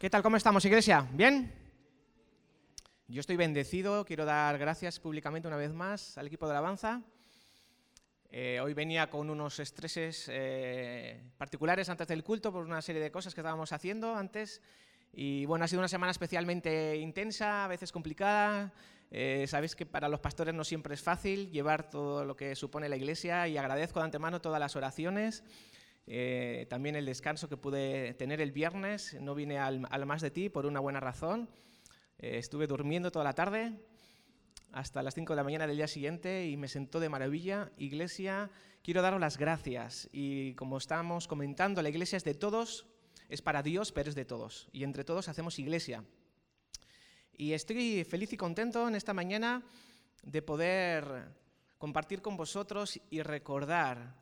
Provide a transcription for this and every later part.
¿Qué tal? ¿Cómo estamos, iglesia? ¿Bien? Yo estoy bendecido, quiero dar gracias públicamente una vez más al equipo de alabanza. Eh, hoy venía con unos estreses eh, particulares antes del culto por una serie de cosas que estábamos haciendo antes. Y bueno, ha sido una semana especialmente intensa, a veces complicada. Eh, sabéis que para los pastores no siempre es fácil llevar todo lo que supone la iglesia y agradezco de antemano todas las oraciones. Eh, también el descanso que pude tener el viernes, no vine al, más de ti por una buena razón. Eh, estuve durmiendo toda la tarde hasta las 5 de la mañana del día siguiente y me sentó de maravilla. Iglesia, quiero daros las gracias y como estamos comentando, la iglesia es de todos, es para Dios, pero es de todos. Y entre todos hacemos iglesia. Y estoy feliz y contento en esta mañana de poder compartir con vosotros y recordar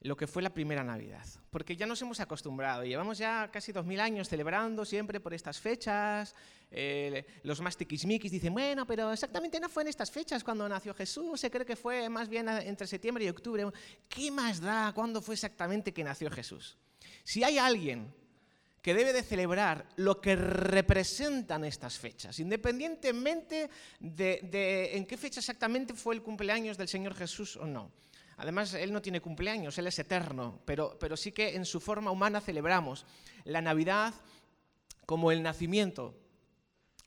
lo que fue la primera Navidad. Porque ya nos hemos acostumbrado, llevamos ya casi dos mil años celebrando siempre por estas fechas. Eh, los más tiquismiquis dicen, bueno, pero exactamente no fue en estas fechas cuando nació Jesús, se cree que fue más bien entre septiembre y octubre. ¿Qué más da cuándo fue exactamente que nació Jesús? Si hay alguien que debe de celebrar lo que representan estas fechas, independientemente de, de en qué fecha exactamente fue el cumpleaños del Señor Jesús o no. Además, Él no tiene cumpleaños, Él es eterno, pero, pero sí que en su forma humana celebramos la Navidad como el nacimiento,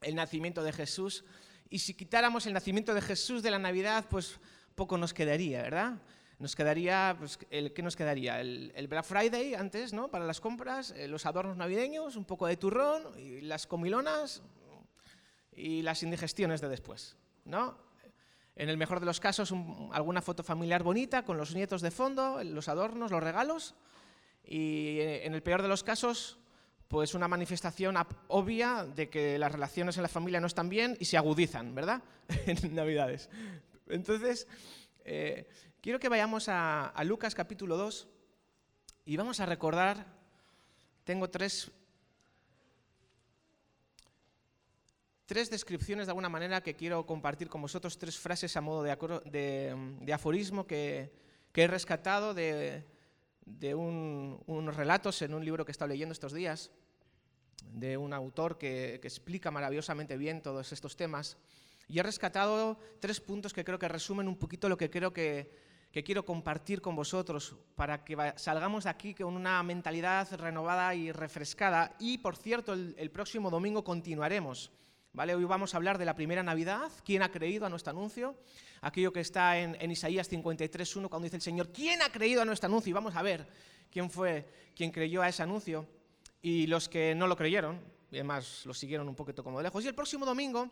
el nacimiento de Jesús. Y si quitáramos el nacimiento de Jesús de la Navidad, pues poco nos quedaría, ¿verdad? Nos quedaría, pues, el, ¿qué nos quedaría? El, Black Friday antes, ¿no? Para las compras, eh, los adornos navideños, un poco de turrón, las comilonas y las indigestiones de después, ¿no? En el mejor de los casos, alguna foto familiar bonita con los nietos de fondo, los adornos, los regalos. Y eh, en el peor de los casos, pues una manifestación obvia de que las relaciones en la familia no están bien y se agudizan, ¿verdad? en Navidades. Entonces, eh, quiero que vayamos a, a Lucas capítulo 2 y vamos a recordar, tengo tres tres descripciones de alguna manera que quiero compartir con vosotros, tres frases a modo de, aforismo que, he rescatado de, unos relatos en un libro que he estado leyendo estos días, de un autor que, explica maravillosamente bien todos estos temas. Y he rescatado tres puntos que creo que resumen un poquito lo que creo que, quiero compartir con vosotros para que salgamos de aquí con una mentalidad renovada y refrescada. Y, por cierto, el próximo domingo continuaremos Hoy vamos a hablar de la primera Navidad, quién ha creído a nuestro anuncio, aquello que está en, en Isaías 53.1 cuando dice el Señor, ¿quién ha creído a nuestro anuncio? Y vamos a ver quién fue quien creyó a ese anuncio y los que no lo creyeron, y además lo siguieron un poquito como de lejos. Y el próximo domingo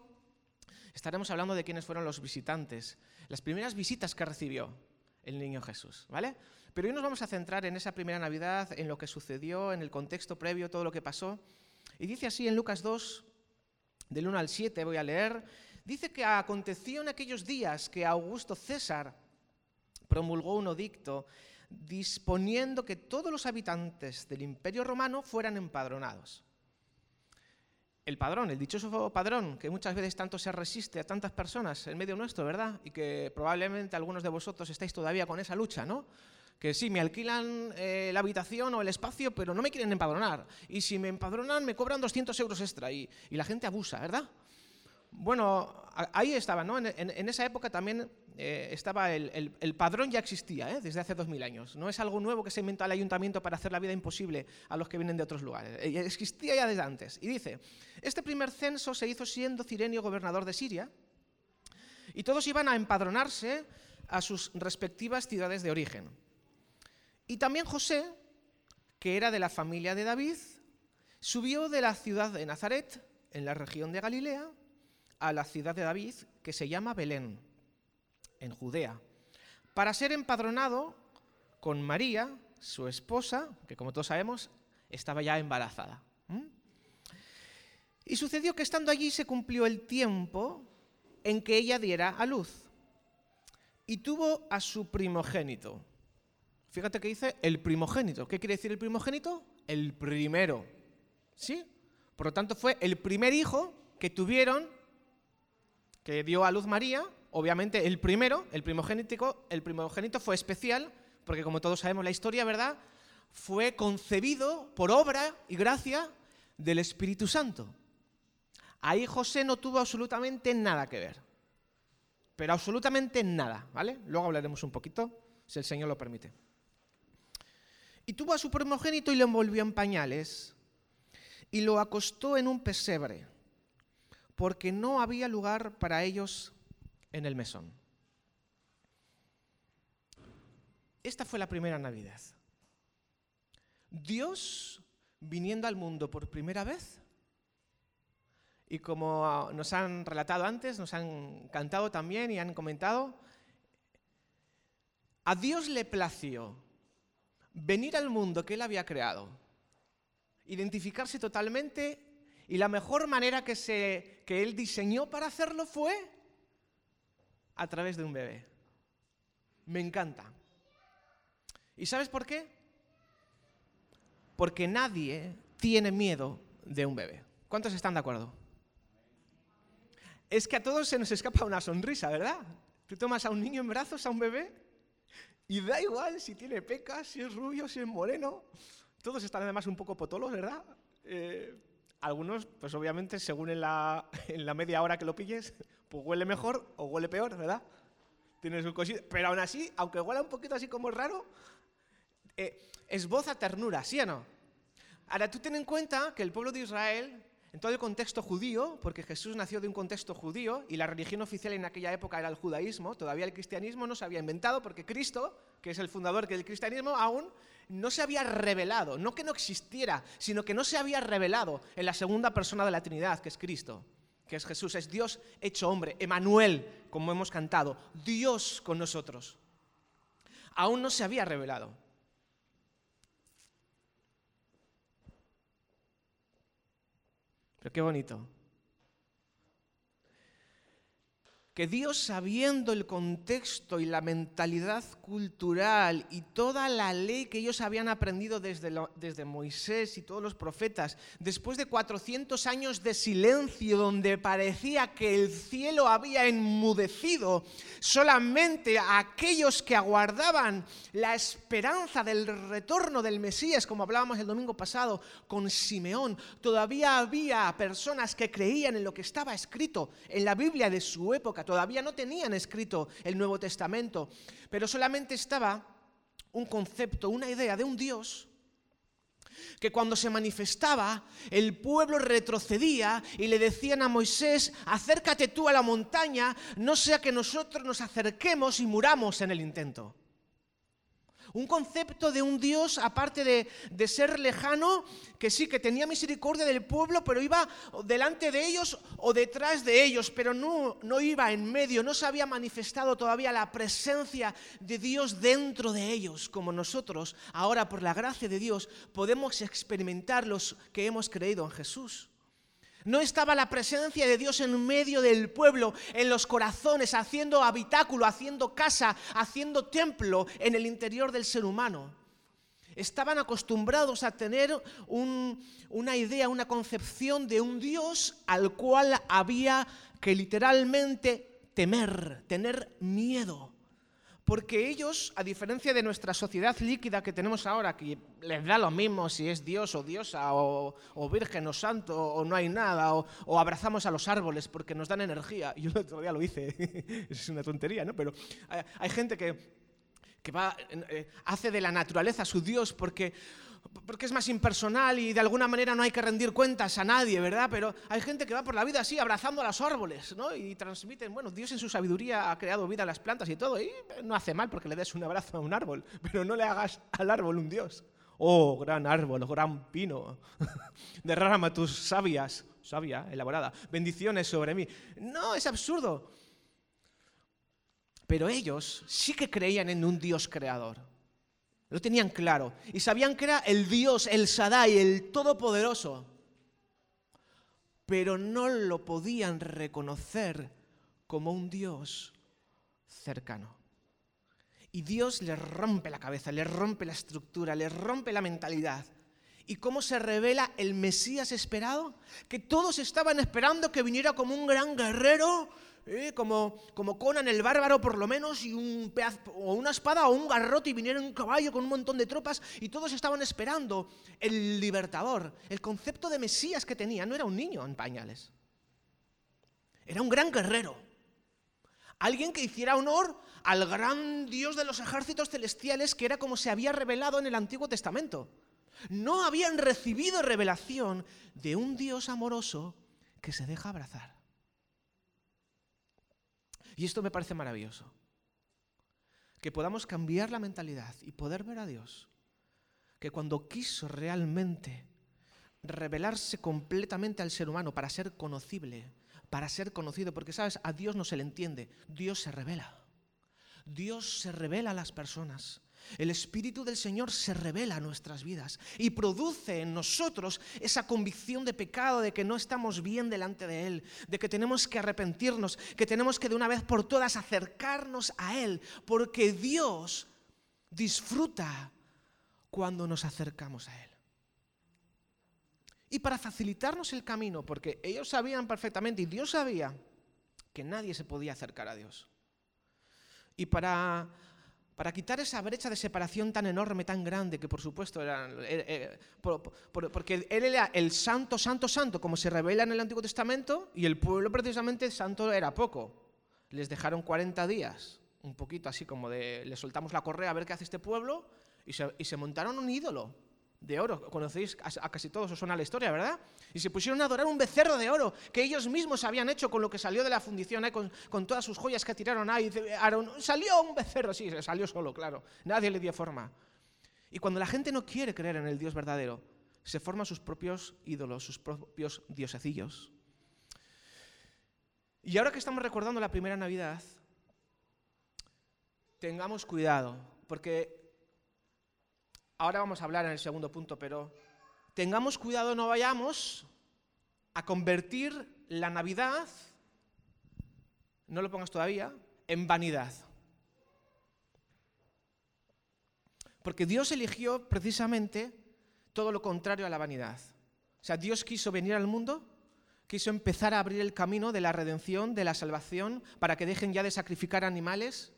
estaremos hablando de quiénes fueron los visitantes, las primeras visitas que recibió el niño Jesús, ¿vale? Pero hoy nos vamos a centrar en esa primera Navidad, en lo que sucedió, en el contexto previo, todo lo que pasó. Y dice así en Lucas 2, del 1 al 7 voy a leer, dice que aconteció en aquellos días que Augusto César promulgó un edicto disponiendo que todos los habitantes del imperio romano fueran empadronados. El padrón, el dichoso padrón, que muchas veces tanto se resiste a tantas personas en medio nuestro, ¿verdad? Y que probablemente algunos de vosotros estáis todavía con esa lucha, ¿no? Que sí, me alquilan eh, la habitación o el espacio, pero no me quieren empadronar. Y si me empadronan, me cobran 200 euros extra. Y, la gente abusa, ¿verdad? Bueno, ahí estaba, ¿no? En, esa época también eh, estaba el, padrón ya existía, ¿eh? desde hace 2000 años. No es algo nuevo que se inventó el ayuntamiento para hacer la vida imposible a los que vienen de otros lugares. existía ya desde antes. Y dice, este primer censo se hizo siendo Cirenio gobernador de Siria y todos iban a empadronarse a sus respectivas ciudades de origen. Y también José, que era de la familia de David, subió de la ciudad de Nazaret, en la región de Galilea, a la ciudad de David, que se llama Belén, en Judea, para ser empadronado con María, su esposa, que como todos sabemos, estaba ya embarazada. Y sucedió que estando allí se cumplió el tiempo en que ella diera a luz. Y tuvo a su primogénito, Fíjate que dice el primogénito. ¿Qué quiere decir el primogénito? El primero. ¿Sí? Por lo tanto, fue el primer hijo que tuvieron, que dio a luz María. Obviamente, el primero, el primogénito, el primogénito fue especial, porque como todos sabemos la historia, ¿verdad? Fue concebido por obra y gracia del Espíritu Santo. Ahí José no tuvo absolutamente nada que ver. Pero absolutamente nada, ¿vale? Luego hablaremos un poquito, si el Señor lo permite. Y tuvo a su primogénito y lo envolvió en pañales y lo acostó en un pesebre, porque no había lugar para ellos en el mesón. Esta fue la primera Navidad. Dios viniendo al mundo por primera vez. Y como nos han relatado antes, nos han cantado también y han comentado, a Dios le plació venir al mundo que Él había creado, identificarse totalmente y la mejor manera que, se, que Él diseñó para hacerlo fue a través de un bebé. Me encanta. ¿Y sabes por qué? Porque nadie tiene miedo de un bebé. ¿Cuántos están de acuerdo? Es que a todos se nos escapa una sonrisa, ¿verdad? Tú tomas a un niño en brazos, a un bebé, y da igual si tiene pecas, si es rubio, si es moreno. Todos están además un poco potolos, ¿verdad? Eh, algunos, pues obviamente, según en la, en la media hora que lo pilles, pues huele mejor o huele peor, ¿verdad? Tienes un cosito. Pero aún así, aunque huela un poquito así como raro, eh, esboza ternura, ¿sí o no? Ahora, tú ten en cuenta que el pueblo de Israel, en todo el contexto judío, porque Jesús nació de un contexto judío y la religión oficial en aquella época era el judaísmo, todavía el cristianismo no se había inventado porque Cristo, que es el fundador del cristianismo, aún no se había revelado, no que no existiera, sino que no se había revelado en la segunda persona de la Trinidad, que es Cristo, que es Jesús, es Dios hecho hombre, Emanuel, como hemos cantado, Dios con nosotros. Aún no se había revelado. Pero qué bonito. Que Dios, sabiendo el contexto y la mentalidad cultural y toda la ley que ellos habían aprendido desde, desde, Moisés y todos los profetas, después de 400 años de silencio donde parecía que el cielo había enmudecido, solamente a aquellos que aguardaban la esperanza del retorno del Mesías, como hablábamos el domingo pasado con Simeón, todavía había personas que creían en lo que estaba escrito en la Biblia de su época todavía no tenían escrito el Nuevo Testamento, pero solamente estaba un concepto, una idea de un Dios que cuando se manifestaba, el pueblo retrocedía y le decían a Moisés, acércate tú a la montaña, no sea que nosotros nos acerquemos y muramos en el intento. Un concepto de un Dios, aparte de, ser lejano, que sí, que tenía misericordia del pueblo, pero iba delante de ellos o detrás de ellos, pero no, no iba en medio, no se había manifestado todavía la presencia de Dios dentro de ellos, como nosotros, ahora por la gracia de Dios, podemos experimentar los que hemos creído en Jesús. No estaba la presencia de Dios en medio del pueblo, en los corazones, haciendo habitáculo, haciendo casa, haciendo templo en el interior del ser humano. Estaban acostumbrados a tener una idea, una concepción de un Dios al cual había que literalmente temer, tener miedo. Porque ellos, a diferencia de nuestra sociedad líquida que tenemos ahora, que les da lo mismo si es Dios o diosa o, virgen o santo o no hay nada, o, abrazamos a los árboles porque nos dan energía. Yo el otro lo hice, es una tontería, ¿no? Pero hay, gente que, eh, hace de la naturaleza su Dios porque porque es más impersonal y de alguna manera no hay que rendir cuentas a nadie, ¿verdad? Pero hay gente que va por la vida así, abrazando a los árboles, ¿no? Y transmiten, bueno, Dios en su sabiduría ha creado vida a las plantas y todo, y no hace mal porque le des un abrazo a un árbol, pero no le hagas al árbol un Dios. Oh, gran árbol, gran pino, derrama tus sabias, sabia, elaborada, bendiciones sobre mí. No, es absurdo. Pero ellos sí que creían en un Dios creador. Lo tenían claro. Y sabían que era el Dios, el Sadai, el Todopoderoso. Pero no lo podían reconocer como un Dios cercano. Y Dios les rompe la cabeza, les rompe la estructura, les rompe la mentalidad. ¿Y cómo se revela el Mesías esperado? Que todos estaban esperando que viniera como un gran guerrero eh, como, como Conan el bárbaro por lo menos, y un o una espada o un garrote, y vinieron un caballo con un montón de tropas, y todos estaban esperando el libertador. El concepto de Mesías que tenía no era un niño en pañales, era un gran guerrero. Alguien que hiciera honor al gran Dios de los ejércitos celestiales, que era como se había revelado en el Antiguo Testamento. No habían recibido revelación de un Dios amoroso que se deja abrazar. Y esto me parece maravilloso. Que podamos cambiar la mentalidad y poder ver a Dios, que cuando quiso realmente revelarse completamente al ser humano para ser conocible, para ser conocido, porque sabes, a Dios no se le entiende, Dios se revela. Dios se revela a las personas. El Espíritu del Señor se revela a nuestras vidas y produce en nosotros esa convicción de pecado, de que no estamos bien delante de Él, de que tenemos que arrepentirnos, que tenemos que de una vez por todas acercarnos a Él, porque Dios disfruta cuando nos acercamos a Él. Y para facilitarnos el camino, porque ellos sabían perfectamente y Dios sabía que nadie se podía acercar a Dios. Y para para quitar esa brecha de separación tan enorme, tan grande, que por supuesto era, porque él era el santo, santo, santo, como se revela en el Antiguo Testamento, y el pueblo precisamente santo era poco. Les dejaron 40 días, un poquito así como de, le soltamos la correa a ver qué hace este pueblo, y se montaron un ídolo de oro. Conocéis a casi todos, os suena la historia, ¿verdad? Y se pusieron a adorar un becerro de oro que ellos mismos habían hecho con lo que salió de la fundición, ¿eh? con, todas sus joyas que tiraron ahí. salió un becerro, sí, salió solo, claro. Nadie le dio forma. Y cuando la gente no quiere creer en el Dios verdadero, se forman sus propios ídolos, sus propios diosecillos. Y ahora que estamos recordando la primera Navidad, tengamos cuidado, porque Ahora vamos a hablar en el segundo punto, pero tengamos cuidado, no vayamos a convertir la Navidad, no lo pongas todavía, en vanidad. Porque Dios eligió precisamente todo lo contrario a la vanidad. O sea, Dios quiso venir al mundo, quiso empezar a abrir el camino de la redención, de la salvación, para que dejen ya de sacrificar animales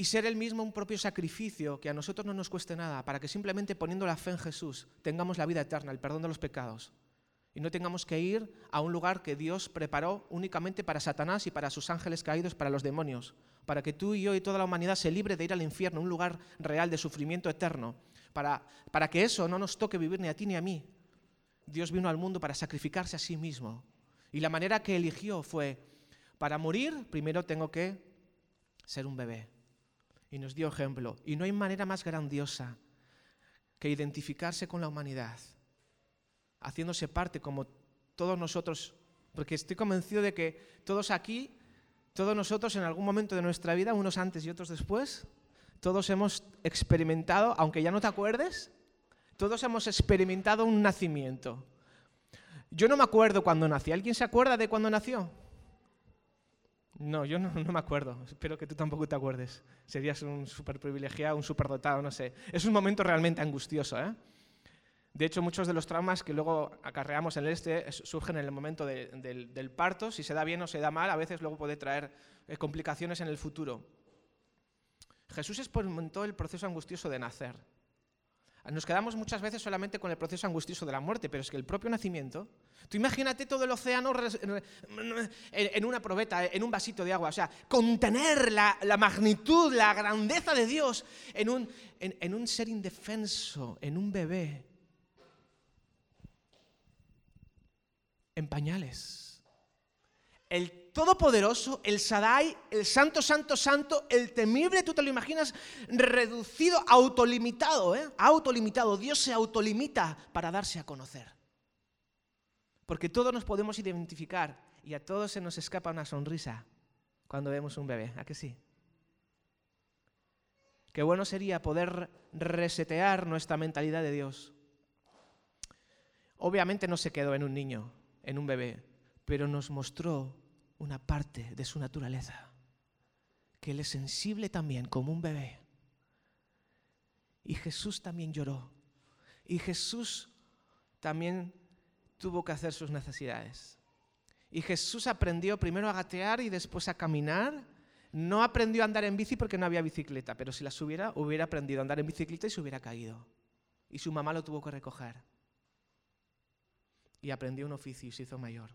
y ser el mismo un propio sacrificio que a nosotros no nos cueste nada, para que simplemente poniendo la fe en Jesús tengamos la vida eterna, el perdón de los pecados. Y no tengamos que ir a un lugar que Dios preparó únicamente para Satanás y para sus ángeles caídos, para los demonios, para que tú y yo y toda la humanidad se libre de ir al infierno, un lugar real de sufrimiento eterno, para, para que eso no nos toque vivir ni a ti ni a mí. Dios vino al mundo para sacrificarse a sí mismo. Y la manera que eligió fue, para morir, primero tengo que ser un bebé y nos dio ejemplo. Y no hay manera más grandiosa que identificarse con la humanidad, haciéndose parte como todos nosotros, porque estoy convencido de que todos aquí, todos nosotros en algún momento de nuestra vida, unos antes y otros después, todos hemos experimentado, aunque ya no te acuerdes, todos hemos experimentado un nacimiento. Yo no me acuerdo cuando nací. ¿Alguien se acuerda de cuándo nació? No, yo no, me acuerdo. Espero que tú tampoco te acuerdes. Serías un súper privilegiado, un súper dotado, no sé. Es un momento realmente angustioso. ¿eh? De hecho, muchos de los traumas que luego acarreamos en el este surgen en el momento del, parto. Si se da bien o se da mal, a veces luego puede traer eh, complicaciones en el futuro. Jesús experimentó el proceso angustioso de nacer. Nos quedamos muchas veces solamente con el proceso angustioso de la muerte, pero es que el propio nacimiento, tú imagínate todo el océano en una probeta, en un vasito de agua, o sea, contener la, magnitud, la grandeza de Dios en un, ser indefenso, en un bebé, en pañales. El Todopoderoso, el Sadai, el Santo, Santo, Santo, el temible, tú te lo imaginas reducido, autolimitado, ¿eh? Autolimitado. Dios se autolimita para darse a conocer. Porque todos nos podemos identificar y a todos se nos escapa una sonrisa cuando vemos un bebé, ¿a que sí? Qué bueno sería poder resetear nuestra mentalidad de Dios. Obviamente no se quedó en un niño, en un bebé, pero nos mostró una parte de su naturaleza, que Él es sensible también como un bebé. Y Jesús también lloró. Y Jesús también tuvo que hacer sus necesidades. Y Jesús aprendió primero a gatear y después a caminar. No aprendió a andar en bici porque no había bicicleta, pero si las hubiera, hubiera aprendido a andar en bicicleta y se hubiera caído. Y su mamá lo tuvo que recoger. Y aprendió un oficio y se hizo mayor.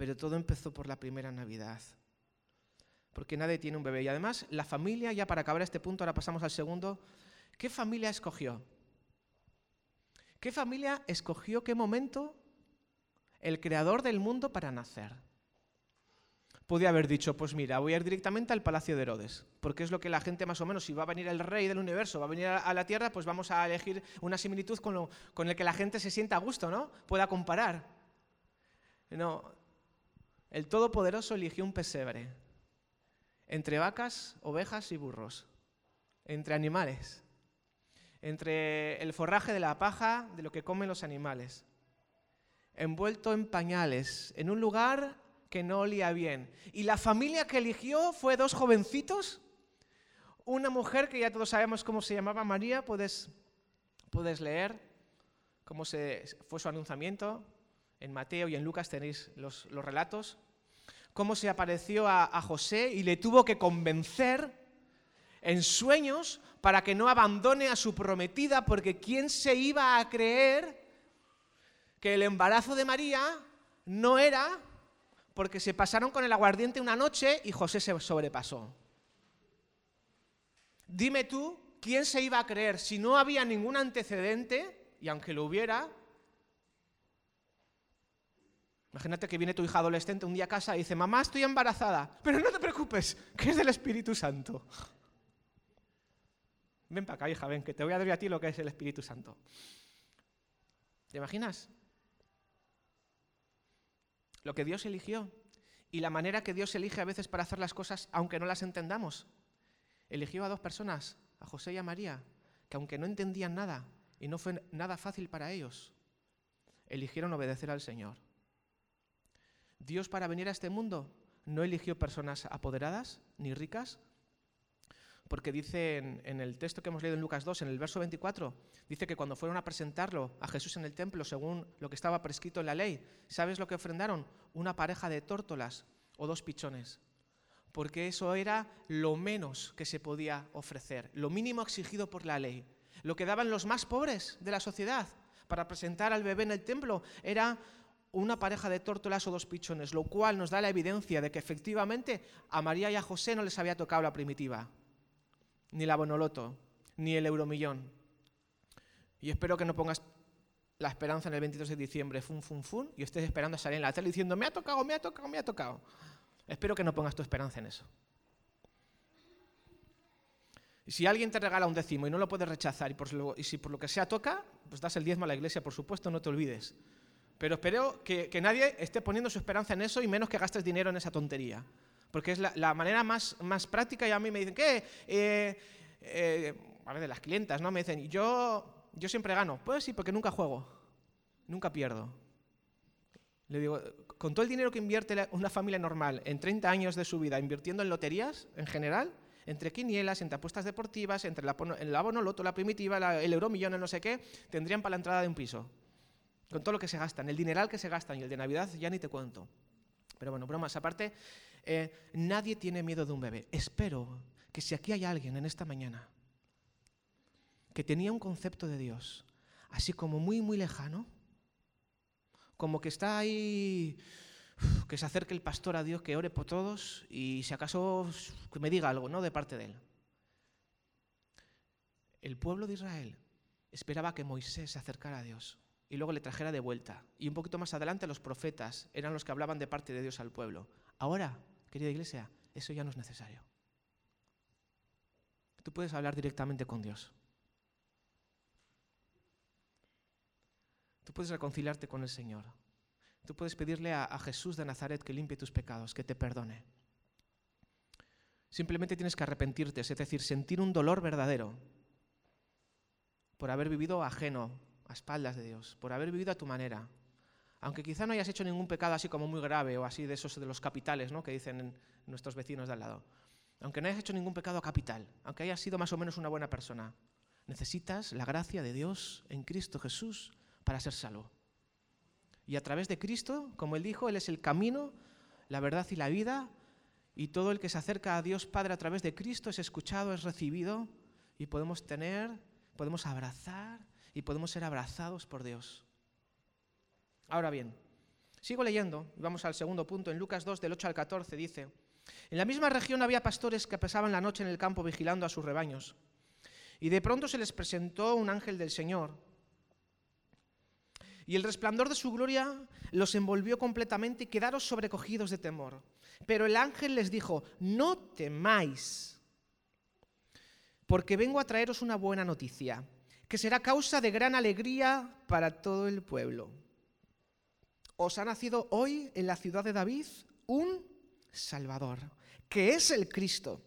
Pero todo empezó por la primera Navidad. Porque nadie tiene un bebé. Y además, la familia, ya para acabar este punto, ahora pasamos al segundo. ¿Qué familia escogió? ¿Qué familia escogió qué momento el creador del mundo para nacer? Podía haber dicho, pues mira, voy a ir directamente al palacio de Herodes, porque es lo que la gente más o menos, si va a venir el rey del universo, va a venir a la tierra, pues vamos a elegir una similitud con, lo, con el que la gente se sienta a gusto, ¿no? Pueda comparar. No, el Todopoderoso eligió un pesebre entre vacas, ovejas y burros, entre animales entre el forraje de la paja de lo que comen los animales, envuelto en pañales, en un lugar que no olía bien. Y la familia que eligió fue dos jovencitos, una mujer que ya todos sabemos cómo se llamaba María, puedes, puedes leer cómo se, fue su anunciamiento, en Mateo y en Lucas tenéis los, relatos, cómo se apareció a José y le tuvo que convencer en sueños para que no abandone a su prometida, porque ¿quién se iba a creer que el embarazo de María no era porque se pasaron con el aguardiente una noche y José se sobrepasó? Dime tú, ¿quién se iba a creer si no había ningún antecedente, y aunque lo hubiera, Imagínate que viene tu hija adolescente un día a casa y dice, mamá, estoy embarazada, pero no te preocupes, que es del Espíritu Santo. Ven para acá, hija, ven, que te voy a dar a ti lo que es el Espíritu Santo. ¿Te imaginas? Lo que Dios eligió y la manera que Dios elige a veces para hacer las cosas, aunque no las entendamos. Eligió a dos personas, a José y a María, que aunque no entendían nada y no fue nada fácil para ellos, eligieron obedecer al Señor. Dios para venir a este mundo no eligió personas apoderadas ni ricas, porque dice en, el texto que hemos leído en Lucas 2, en el verso 24, dice que cuando fueron a presentarlo a Jesús en el templo, según lo que estaba prescrito en la ley, ¿sabes lo que ofrendaron? Una pareja de tórtolas o dos pichones. Porque eso era lo menos que se podía ofrecer, lo mínimo exigido por la ley. Lo que daban los más pobres de la sociedad para presentar al bebé en el templo era una pareja de tórtolas o dos pichones, lo cual nos da la evidencia de que efectivamente a María y a José no les había tocado la primitiva ni la Bonoloto, ni el Euromillón. Y espero que no pongas la esperanza en el 22 de diciembre, fun, fun, fun, y estés esperando a salir en la tele diciendo, me ha tocado, me ha tocado, me ha tocado. Espero que no pongas tu esperanza en eso. Y si alguien te regala un décimo y no lo puedes rechazar, y, y si por lo que sea toca, pues das el diezmo a la iglesia, por supuesto, no te olvides. Pero espero que, nadie esté poniendo su esperanza en eso y menos que gastes dinero en esa tontería porque es la, manera más, práctica y a mí me dicen, ¿qué? Eh, eh, a ver, de las clientas, ¿no? Me dicen, yo, yo siempre gano. Pues sí, porque nunca juego, nunca pierdo. Le digo, con todo el dinero que invierte una familia normal en 30 años de su vida invirtiendo en loterías en general, entre quinielas, entre apuestas deportivas, entre la, el abono loto, la primitiva, el euromillón, el no sé qué, tendrían para la entrada de un piso. Con todo lo que se gastan, el dineral que se gastan y el de Navidad ya ni te cuento. Pero bueno, bromas aparte, eh, nadie tiene miedo de un bebé. Espero que si aquí hay alguien en esta mañana que tenía un concepto de Dios, así como muy, muy lejano, como que está ahí, que se acerque el pastor a Dios, que ore por todos y si acaso que me diga algo, ¿no? De parte de él. El pueblo de Israel esperaba que Moisés se acercara a Dios y luego le trajera de vuelta. Y un poquito más adelante los profetas eran los que hablaban de parte de Dios al pueblo. Ahora, querida iglesia, eso ya no es necesario. Tú puedes hablar directamente con Dios. Tú puedes reconciliarte con el Señor. Tú puedes pedirle a, a, Jesús de Nazaret que limpie tus pecados, que te perdone. Simplemente tienes que arrepentirte, es decir, sentir un dolor verdadero por haber vivido ajeno a espaldas de Dios, por haber vivido a tu manera. Aunque quizá no hayas hecho ningún pecado así como muy grave o así de esos de los capitales, ¿no? que dicen nuestros vecinos de al lado. Aunque no hayas hecho ningún pecado capital, aunque hayas sido más o menos una buena persona, necesitas la gracia de Dios en Cristo Jesús para ser salvo. Y a través de Cristo, como él dijo, Él es el camino, la verdad y la vida. Y todo el que se acerca a Dios Padre a través de Cristo es escuchado, es recibido y podemos tener, podemos abrazar y podemos ser abrazados por Dios. Ahora bien, sigo leyendo vamos al segundo punto. En Lucas 2, del 8 al 14 dice, en la misma región había pastores que pasaban la noche en el campo vigilando a sus rebaños. Y de pronto se les presentó un ángel del Señor. Y el resplandor de su gloria los envolvió completamente y quedaron sobrecogidos de temor. Pero el ángel les dijo, no temáis, porque vengo a traeros una buena noticia, que será causa de gran alegría para todo el pueblo. Os ha nacido hoy en la ciudad de David un Salvador, que es el Cristo.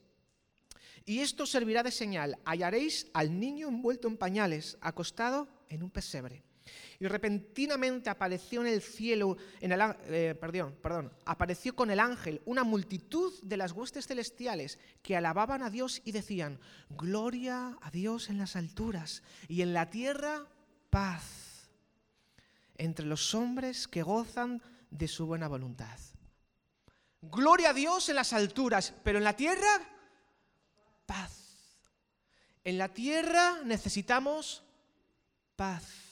Y esto servirá de señal. Hallaréis al niño envuelto en pañales, acostado en un pesebre. Y repentinamente apareció en el cielo, en el, eh, perdón, perdón, apareció con el ángel una multitud de las huestes celestiales que alababan a Dios y decían, gloria a Dios en las alturas y en la tierra paz entre los hombres que gozan de su buena voluntad. Gloria a Dios en las alturas, pero en la tierra paz. En la tierra necesitamos paz.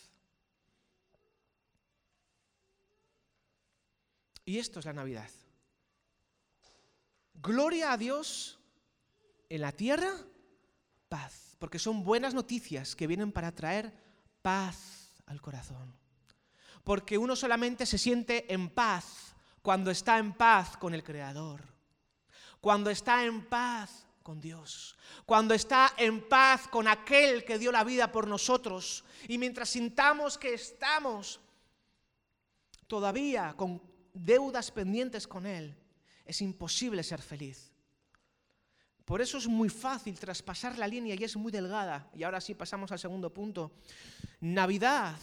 Y esto es la Navidad. Gloria a Dios en la tierra, paz, porque son buenas noticias que vienen para traer paz al corazón. Porque uno solamente se siente en paz cuando está en paz con el Creador, cuando está en paz con Dios, cuando está en paz con aquel que dio la vida por nosotros y mientras sintamos que estamos todavía con deudas pendientes con Él, es imposible ser feliz. Por eso es muy fácil traspasar la línea y es muy delgada. Y ahora sí pasamos al segundo punto. Navidad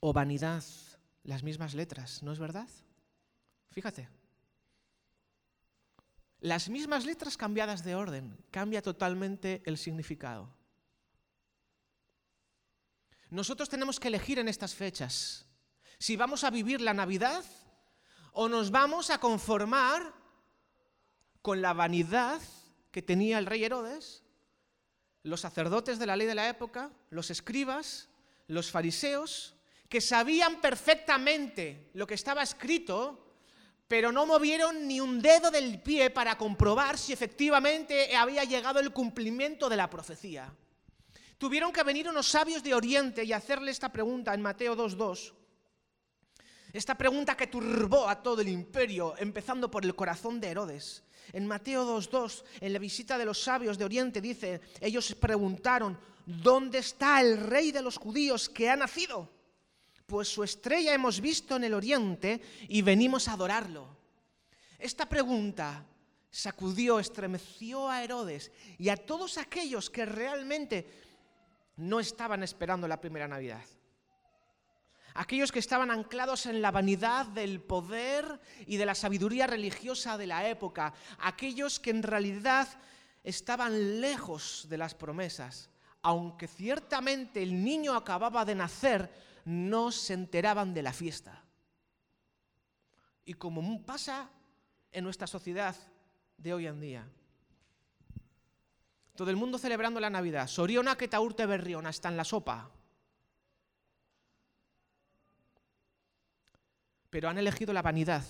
o vanidad, las mismas letras, ¿no es verdad? Fíjate. Las mismas letras cambiadas de orden, cambia totalmente el significado. Nosotros tenemos que elegir en estas fechas si vamos a vivir la Navidad o nos vamos a conformar con la vanidad que tenía el rey Herodes, los sacerdotes de la ley de la época, los escribas, los fariseos, que sabían perfectamente lo que estaba escrito, pero no movieron ni un dedo del pie para comprobar si efectivamente había llegado el cumplimiento de la profecía. Tuvieron que venir unos sabios de Oriente y hacerle esta pregunta en Mateo 2.2. Esta pregunta que turbó a todo el imperio, empezando por el corazón de Herodes. En Mateo 2.2, en la visita de los sabios de Oriente, dice, ellos preguntaron, ¿dónde está el rey de los judíos que ha nacido? Pues su estrella hemos visto en el Oriente y venimos a adorarlo. Esta pregunta sacudió, estremeció a Herodes y a todos aquellos que realmente no estaban esperando la primera Navidad aquellos que estaban anclados en la vanidad del poder y de la sabiduría religiosa de la época, aquellos que en realidad estaban lejos de las promesas, aunque ciertamente el niño acababa de nacer, no se enteraban de la fiesta. Y como pasa en nuestra sociedad de hoy en día, todo el mundo celebrando la Navidad, Soriona que taurte berriona está en la sopa. Pero han elegido la vanidad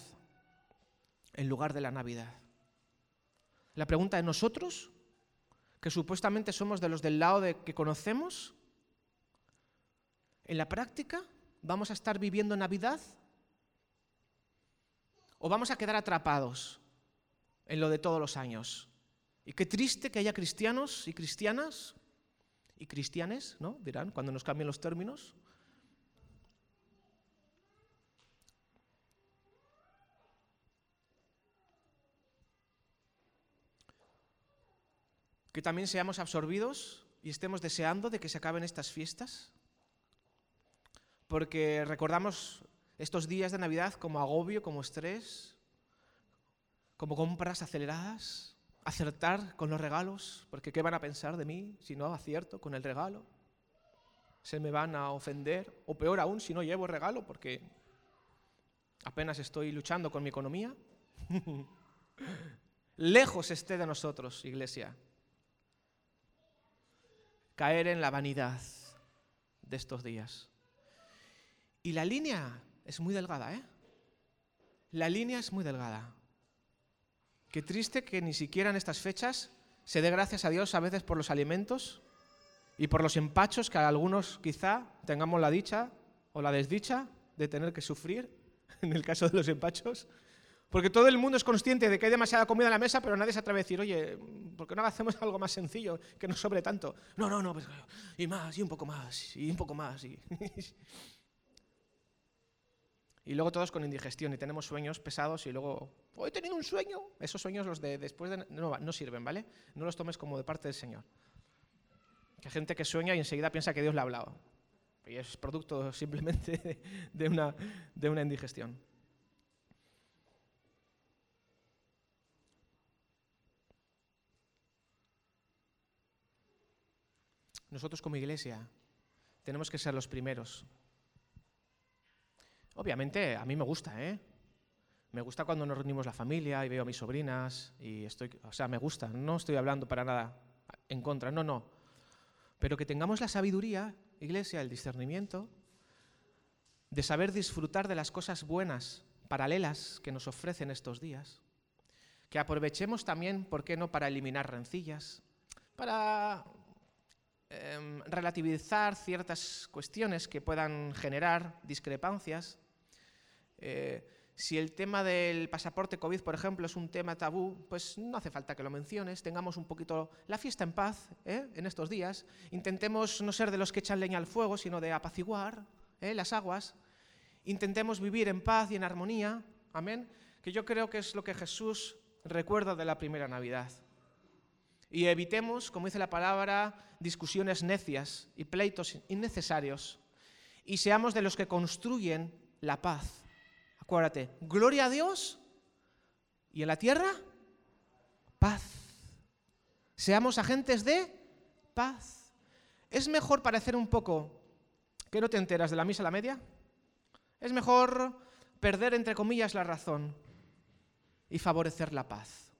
en lugar de la Navidad. La pregunta es, ¿nosotros, que supuestamente somos de los del lado de que conocemos, en la práctica vamos a estar viviendo Navidad o vamos a quedar atrapados en lo de todos los años? Y qué triste que haya cristianos y cristianas y cristianes, ¿no? Dirán cuando nos cambien los términos, que también seamos absorbidos y estemos deseando de que se acaben estas fiestas? Porque recordamos estos días de Navidad como agobio, como estrés, como compras aceleradas, acertar con los regalos, porque ¿qué van a pensar de mí si no acierto con el regalo? se me van a ofender, o peor aún si no llevo regalo porque apenas estoy luchando con mi economía. Lejos esté de nosotros, iglesia, caer en la vanidad de estos días. Y la línea es muy delgada, ¿eh? La línea es muy delgada. Qué triste que ni siquiera en estas fechas se dé gracias a Dios a veces por los alimentos y por los empachos que algunos quizá tengamos la dicha o la desdicha de tener que sufrir en el caso de los empachos. Porque todo el mundo es consciente de que hay demasiada comida en la mesa, pero nadie se atreve a decir, oye, ¿por qué no hacemos algo más sencillo, que no sobre tanto? No, no, no, pues, y más, y un poco más, y un poco más. Y, y luego todos con indigestión y tenemos sueños pesados y luego, hoy he tenido un sueño. Esos sueños los de después de... No, no sirven, ¿vale? No los tomes como de parte del Señor. Que hay gente que sueña y enseguida piensa que Dios le ha hablado. Y es producto simplemente de una, de una indigestión. Nosotros como iglesia tenemos que ser los primeros. Obviamente, a mí me gusta, ¿eh? Me gusta cuando nos reunimos la familia y veo a mis sobrinas y estoy, o sea, me gusta, no estoy hablando para nada en contra, no, no. Pero que tengamos la sabiduría, iglesia, el discernimiento de saber disfrutar de las cosas buenas, paralelas que nos ofrecen estos días. Que aprovechemos también, ¿por qué no?, para eliminar rencillas, para Em, relativizar ciertas cuestiones que puedan generar discrepancias. Eh, si el tema del pasaporte COVID, por ejemplo, es un tema tabú, pues no hace falta que lo menciones. Tengamos un poquito la fiesta en paz ¿eh? en estos días. Intentemos no ser de los que echan leña al fuego, sino de apaciguar ¿eh? las aguas. Intentemos vivir en paz y en armonía. Amén. Que yo creo que es lo que Jesús recuerda de la primera Navidad. Y evitemos, como dice la palabra, discusiones necias y pleitos innecesarios. Y seamos de los que construyen la paz. Acuérdate, gloria a Dios y en la tierra, paz. Seamos agentes de paz. ¿Es mejor parecer un poco que no te enteras de la misa a la media? Es mejor perder, entre comillas, la razón y favorecer la paz.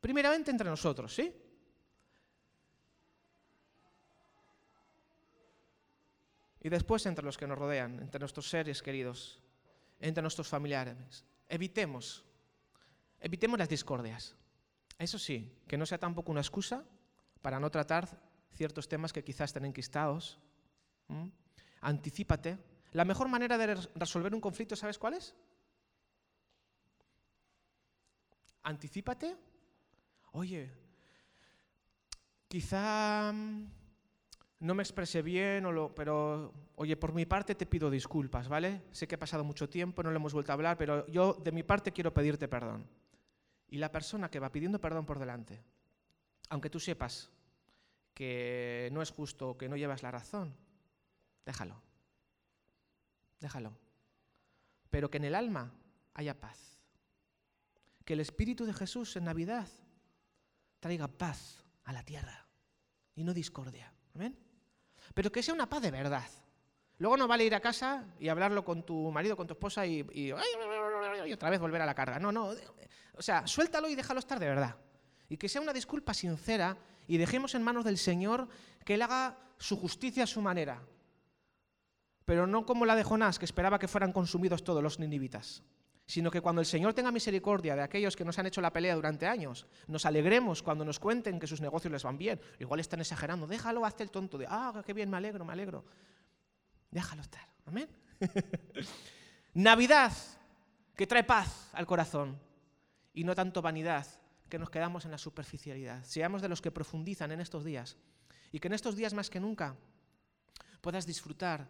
Primeramente entre nosotros, ¿sí? Y después entre los que nos rodean, entre nuestros seres queridos, entre nuestros familiares. Evitemos, evitemos las discordias. Eso sí, que no sea tampoco una excusa para no tratar ciertos temas que quizás estén enquistados. Anticípate. La mejor manera de resolver un conflicto, ¿sabes cuál es? Anticípate oye, quizá mm, no me expresé bien, pero oye, por mi parte te pido disculpas, ¿vale? Sé que ha pasado mucho tiempo, no le hemos vuelto a hablar, pero yo de mi parte quiero pedirte perdón. Y la persona que va pidiendo perdón por delante, aunque tú sepas que no es justo, que no llevas la razón, déjalo. Déjalo. Pero que en el alma haya paz. Que el Espíritu de Jesús en Navidad traiga paz a la tierra y no discordia. ¿Amén? Pero que sea una paz de verdad. Luego no vale ir a casa y hablarlo con tu marido, con tu esposa y, y, otra vez volver a la carga. No, no. O sea, suéltalo y déjalo estar de verdad. Y que sea una disculpa sincera y dejemos en manos del Señor que Él haga su justicia a su manera. Pero no como la de Jonás, que esperaba que fueran consumidos todos los ninivitas sino que cuando el Señor tenga misericordia de aquellos que nos han hecho la pelea durante años, nos alegremos cuando nos cuenten que sus negocios les van bien. Igual están exagerando, déjalo, hazte el tonto de, ah, qué bien, me alegro, me alegro. Déjalo estar, amén. Navidad, que trae paz al corazón y no tanto vanidad, que nos quedamos en la superficialidad. Seamos de los que profundizan en estos días y que en estos días más que nunca puedas disfrutar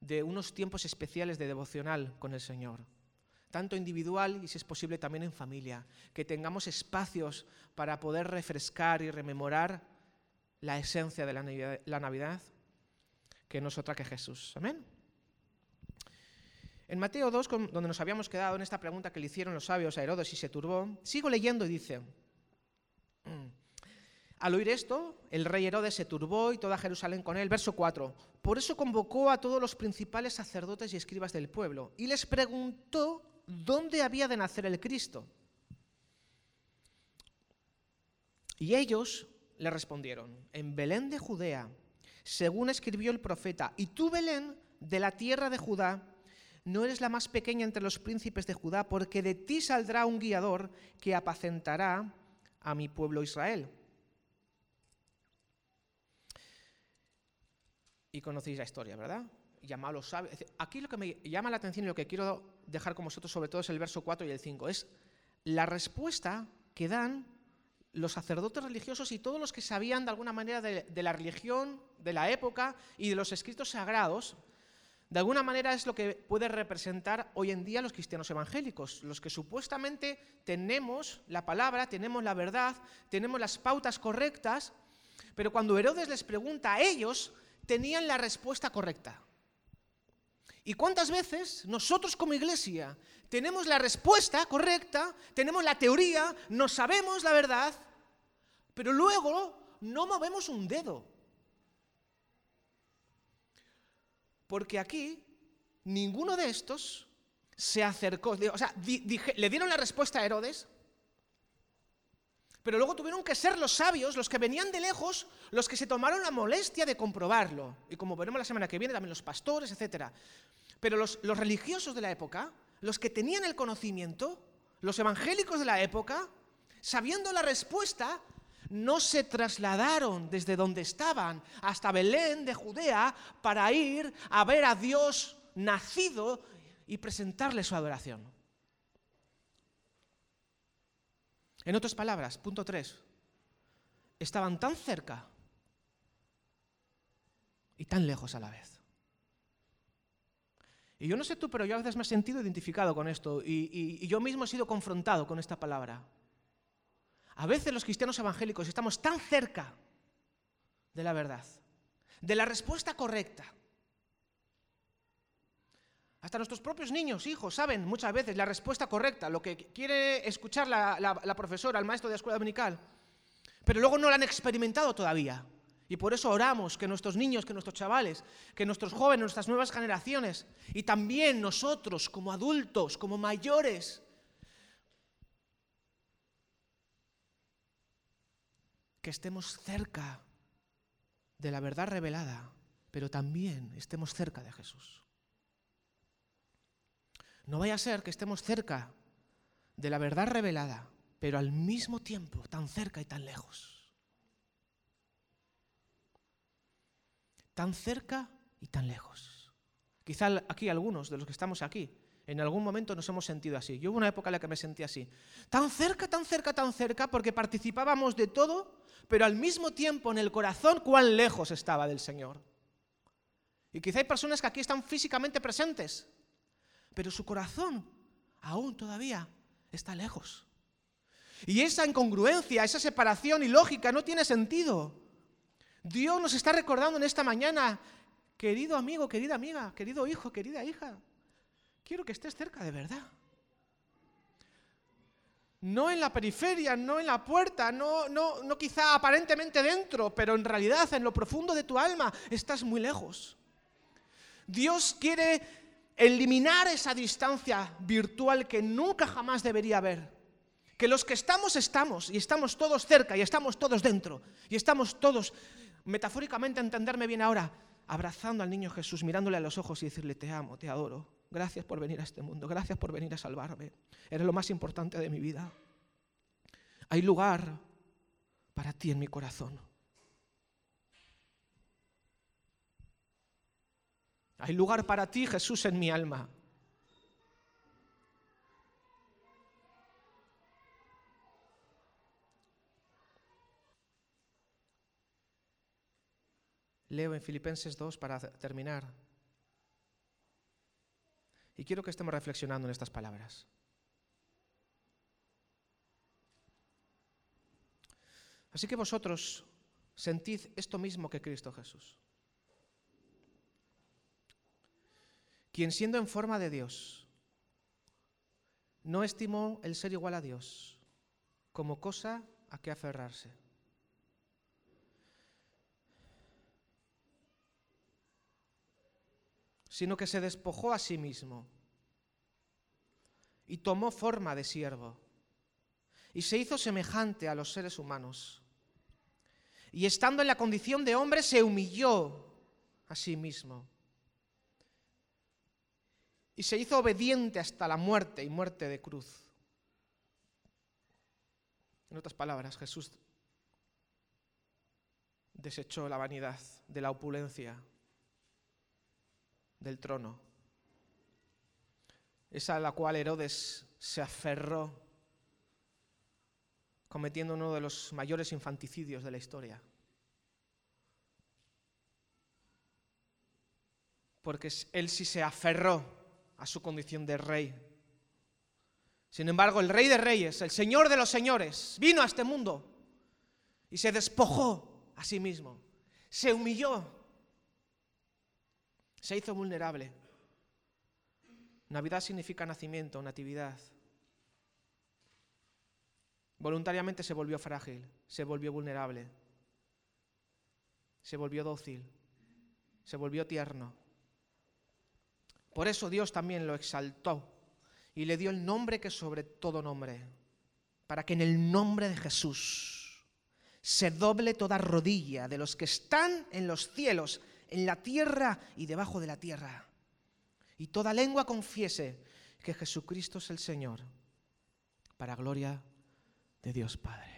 de unos tiempos especiales de devocional con el Señor tanto individual y si es posible también en familia, que tengamos espacios para poder refrescar y rememorar la esencia de la Navidad, que no es otra que Jesús. Amén. En Mateo 2, donde nos habíamos quedado en esta pregunta que le hicieron los sabios a Herodes y se turbó, sigo leyendo y dice, Al oír esto, el rey Herodes se turbó y toda Jerusalén con él. Verso 4. Por eso convocó a todos los principales sacerdotes y escribas del pueblo y les preguntó dónde había de nacer el Cristo. Y ellos le respondieron, en Belén de Judea, según escribió el profeta, y tú, Belén, de la tierra de Judá, no eres la más pequeña entre los príncipes de Judá, porque de ti saldrá un guiador que apacentará a mi pueblo Israel. Y conocéis la historia, ¿verdad? Llamado sabios. Aquí lo que me llama la atención y lo que quiero dejar con vosotros sobre todo es el verso 4 y el 5. Es la respuesta que dan los sacerdotes religiosos y todos los que sabían de alguna manera de, la religión, de la época y de los escritos sagrados, de alguna manera es lo que puede representar hoy en día los cristianos evangélicos, los que supuestamente tenemos la palabra, tenemos la verdad, tenemos las pautas correctas, pero cuando Herodes les pregunta a ellos, tenían la respuesta correcta. ¿Y cuántas veces nosotros como iglesia tenemos la respuesta correcta, tenemos la teoría, no sabemos la verdad, pero luego no movemos un dedo? Porque aquí ninguno de estos se acercó, o sea, le dieron la respuesta a Herodes, pero luego tuvieron que ser los sabios, los que venían de lejos, los que se tomaron la molestia de comprobarlo. Y como veremos la semana que viene, también los pastores, etc. Pero los, los religiosos de la época, los que tenían el conocimiento, los evangélicos de la época, sabiendo la respuesta, no se trasladaron desde donde estaban hasta Belén de Judea para ir a ver a Dios nacido y presentarle su adoración. En otras palabras, punto 3, estaban tan cerca y tan lejos a la vez. Y yo no sé tú, pero yo a veces me he sentido identificado con esto y, y yo mismo he sido confrontado con esta palabra. A veces los cristianos evangélicos estamos tan cerca de la verdad, de la respuesta correcta, hasta nuestros propios niños, hijos, saben muchas veces la respuesta correcta, lo que quiere escuchar la, profesora, el maestro de la escuela dominical, pero luego no la han experimentado todavía. Y por eso oramos que nuestros niños, que nuestros chavales, que nuestros jóvenes, nuestras nuevas generaciones, y también nosotros como adultos, como mayores, que estemos cerca de la verdad revelada, pero también estemos cerca de Jesús. No vaya a ser que estemos cerca de la verdad revelada, pero al mismo tiempo tan cerca y tan lejos. Tan cerca y tan lejos. Quizá aquí algunos de los que estamos aquí, en algún momento nos hemos sentido así. Yo hubo una época en la que me sentí así. Tan cerca, tan cerca, tan cerca, porque participábamos de todo, pero al mismo tiempo en el corazón cuán lejos estaba del Señor. Y quizá hay personas que aquí están físicamente presentes, pero su corazón aún todavía está lejos. Y esa incongruencia, esa separación ilógica no tiene sentido. Dios nos está recordando en esta mañana, querido amigo, querida amiga, querido hijo, querida hija, quiero que estés cerca de verdad. No en la periferia, no en la puerta, no, no, no quizá aparentemente dentro, pero en realidad en lo profundo de tu alma estás muy lejos. Dios quiere eliminar esa distancia virtual que nunca jamás debería haber. Que los que estamos, estamos, y estamos todos cerca, y estamos todos dentro, y estamos todos, metafóricamente, entenderme bien ahora, abrazando al niño Jesús, mirándole a los ojos y decirle, te amo, te adoro, gracias por venir a este mundo, gracias por venir a salvarme, eres lo más importante de mi vida. Hay lugar para ti en mi corazón. Hay lugar para ti, Jesús, en mi alma. Leo en Filipenses 2 para terminar. Y quiero que estemos reflexionando en estas palabras. Así que vosotros sentid esto mismo que Cristo Jesús. quien siendo en forma de Dios, no estimó el ser igual a Dios como cosa a que aferrarse. sino que se despojó a sí mismo y tomó forma de siervo y se hizo semejante a los seres humanos. Y estando en la condición de hombre, se humilló a sí mismo y se hizo obediente hasta la muerte y muerte de cruz. En otras palabras, Jesús desechó la vanidad de la opulencia del trono, esa a la cual Herodes se aferró cometiendo uno de los mayores infanticidios de la historia. Porque él sí se aferró a su condición de rey. Sin embargo, el rey de reyes, el señor de los señores, vino a este mundo y se despojó a sí mismo, se humilló, se hizo vulnerable. Navidad significa nacimiento, natividad. Voluntariamente se volvió frágil, se volvió vulnerable, se volvió dócil, se volvió tierno. Por eso Dios también lo exaltó y le dio el nombre que sobre todo nombre, para que en el nombre de Jesús se doble toda rodilla de los que están en los cielos, en la tierra y debajo de la tierra, y toda lengua confiese que Jesucristo es el Señor, para gloria de Dios Padre.